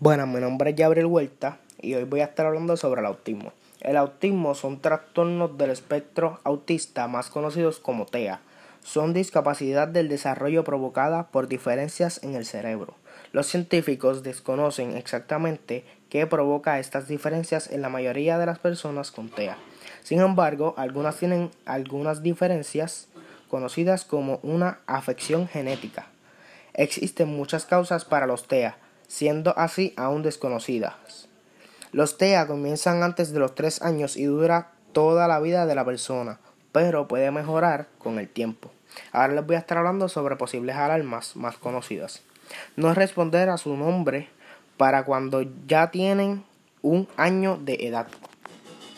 Bueno, mi nombre es Gabriel Huerta y hoy voy a estar hablando sobre el autismo. El autismo son trastornos del espectro autista más conocidos como TEA. Son discapacidad del desarrollo provocada por diferencias en el cerebro. Los científicos desconocen exactamente qué provoca estas diferencias en la mayoría de las personas con TEA. Sin embargo, algunas tienen algunas diferencias conocidas como una afección genética. Existen muchas causas para los TEA siendo así aún desconocidas. Los TEA comienzan antes de los 3 años y dura toda la vida de la persona, pero puede mejorar con el tiempo. Ahora les voy a estar hablando sobre posibles alarmas más conocidas. No responder a su nombre para cuando ya tienen un año de edad.